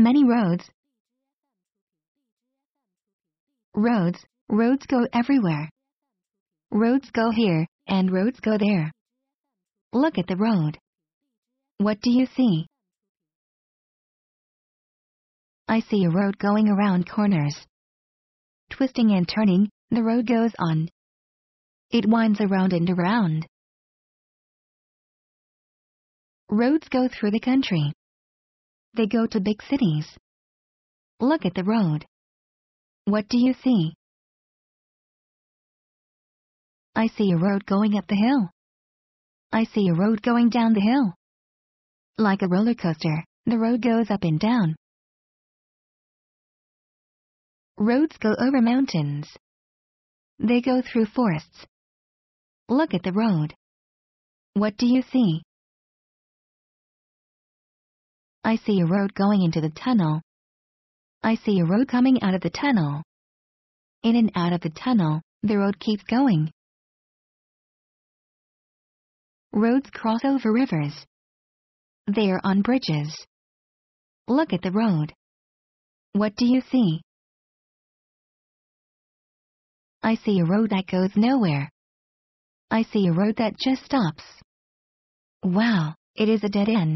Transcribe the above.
Many roads. Roads, roads go everywhere. Roads go here, and roads go there. Look at the road. What do you see? I see a road going around corners. Twisting and turning, the road goes on. It winds around and around. Roads go through the country. They go to big cities. Look at the road. What do you see? I see a road going up the hill. I see a road going down the hill. Like a roller coaster, the road goes up and down. Roads go over mountains. They go through forests. Look at the road. What do you see? I see a road going into the tunnel. I see a road coming out of the tunnel. In and out of the tunnel, the road keeps going. Roads cross over rivers. They are on bridges. Look at the road. What do you see? I see a road that goes nowhere. I see a road that just stops. Wow, it is a dead end.